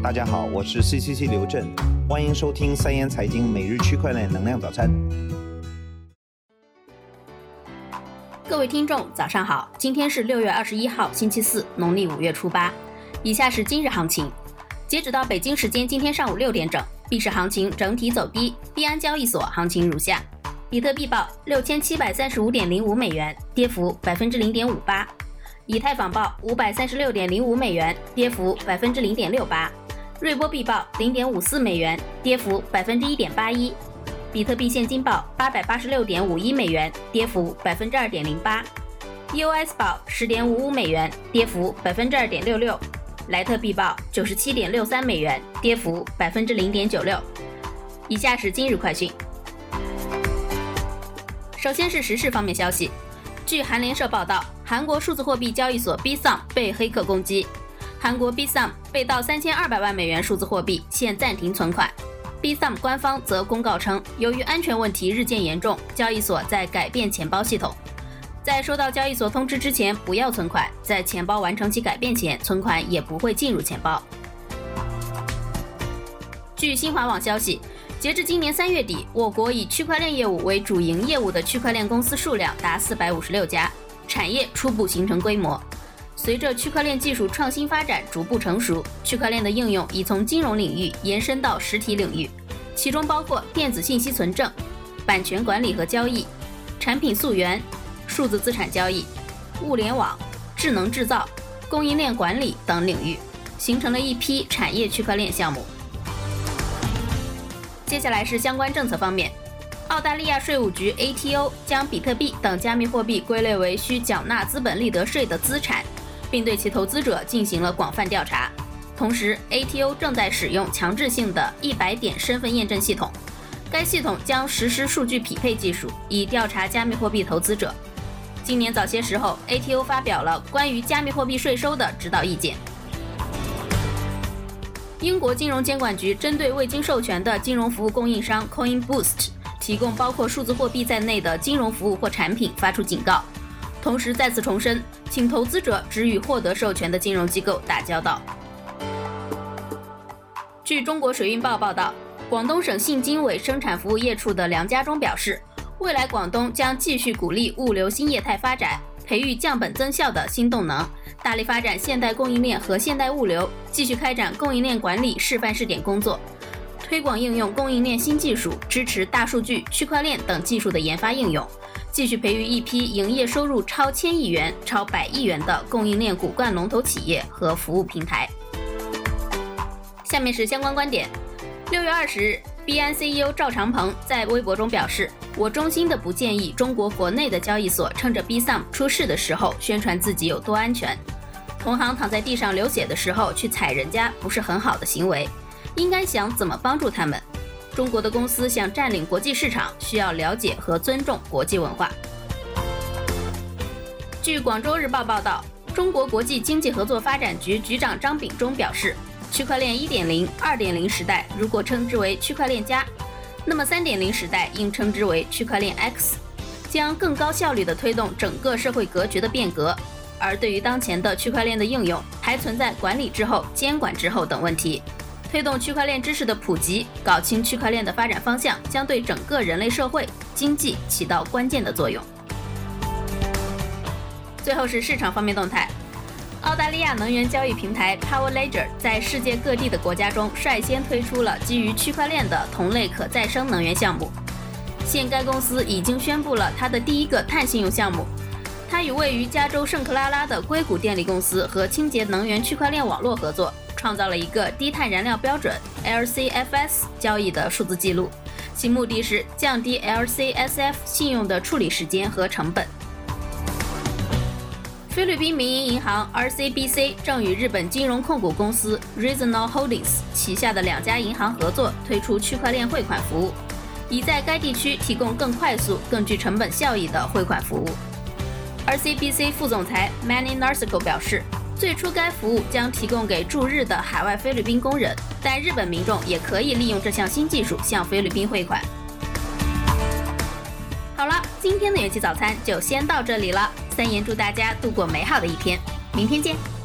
大家好，我是 CCC 刘震，欢迎收听三言财经每日区块链能量早餐。各位听众，早上好，今天是六月二十一号，星期四，农历五月初八。以下是今日行情，截止到北京时间今天上午六点整，币市行情整体走低，币安交易所行情如下：比特币报六千七百三十五点零五美元，跌幅百分之零点五八。以太坊报五百三十六点零五美元，跌幅百分之零点六八；瑞波币报零点五四美元，跌幅百分之一点八一；比特币现金报八百八十六点五一美元，跌幅百分之二点零八；EOS 报十点五五美元，跌幅百分之二点六六；莱特币报九十七点六三美元，跌幅百分之零点九六。以下是今日快讯，首先是时事方面消息。据韩联社报道，韩国数字货币交易所 b s o m 被黑客攻击，韩国 Bsum 被盗三千二百万美元数字货币，现暂停存款。Bsum 官方则公告称，由于安全问题日渐严重，交易所在改变钱包系统。在收到交易所通知之前，不要存款；在钱包完成其改变前，存款也不会进入钱包。据新华网消息。截至今年三月底，我国以区块链业务为主营业务的区块链公司数量达四百五十六家，产业初步形成规模。随着区块链技术创新发展逐步成熟，区块链的应用已从金融领域延伸到实体领域，其中包括电子信息存证、版权管理和交易、产品溯源、数字资产交易、物联网、智能制造、供应链管理等领域，形成了一批产业区块链项目。接下来是相关政策方面，澳大利亚税务局 ATO 将比特币等加密货币归类为需缴纳资本利得税的资产，并对其投资者进行了广泛调查。同时，ATO 正在使用强制性的一百点身份验证系统，该系统将实施数据匹配技术，以调查加密货币投资者。今年早些时候，ATO 发表了关于加密货币税收的指导意见。英国金融监管局针对未经授权的金融服务供应商 CoinBoost 提供包括数字货币在内的金融服务或产品发出警告，同时再次重申，请投资者只与获得授权的金融机构打交道。据中国水运报报道，广东省信经委生产服务业处的梁家忠表示，未来广东将继续鼓励物流新业态发展，培育降本增效的新动能。大力发展现代供应链和现代物流，继续开展供应链管理示范试点工作，推广应用供应链新技术，支持大数据、区块链等技术的研发应用，继续培育一批营业收入超千亿元、超百亿元的供应链骨干龙头企业和服务平台。下面是相关观点。六月二十日，币安 CEO 赵长鹏在微博中表示。我衷心的不建议中国国内的交易所趁着 Bsum 出事的时候宣传自己有多安全。同行躺在地上流血的时候去踩人家不是很好的行为，应该想怎么帮助他们。中国的公司想占领国际市场，需要了解和尊重国际文化。据广州日报报道，中国国际经济合作发展局局长张秉忠表示，区块链1.0、2.0时代如果称之为区块链加。那么，三点零时代应称之为区块链 X，将更高效率地推动整个社会格局的变革。而对于当前的区块链的应用，还存在管理滞后、监管滞后等问题。推动区块链知识的普及，搞清区块链的发展方向，将对整个人类社会经济起到关键的作用。最后是市场方面动态。澳大利亚能源交易平台 Power Ledger 在世界各地的国家中率先推出了基于区块链的同类可再生能源项目。现该公司已经宣布了它的第一个碳信用项目。它与位于加州圣克拉拉的硅谷电力公司和清洁能源区块链网络合作，创造了一个低碳燃料标准 LCFS 交易的数字记录。其目的是降低 LCSF 信用的处理时间和成本。菲律宾民营银行 RCBC 正与日本金融控股公司 RENAL Holdings 旗下的两家银行合作，推出区块链汇款服务，以在该地区提供更快速、更具成本效益的汇款服务。RCBC 副总裁 Manny Narciso 表示，最初该服务将提供给驻日的海外菲律宾工人，但日本民众也可以利用这项新技术向菲律宾汇款。好了，今天的元气早餐就先到这里了。三言祝大家度过美好的一天，明天见。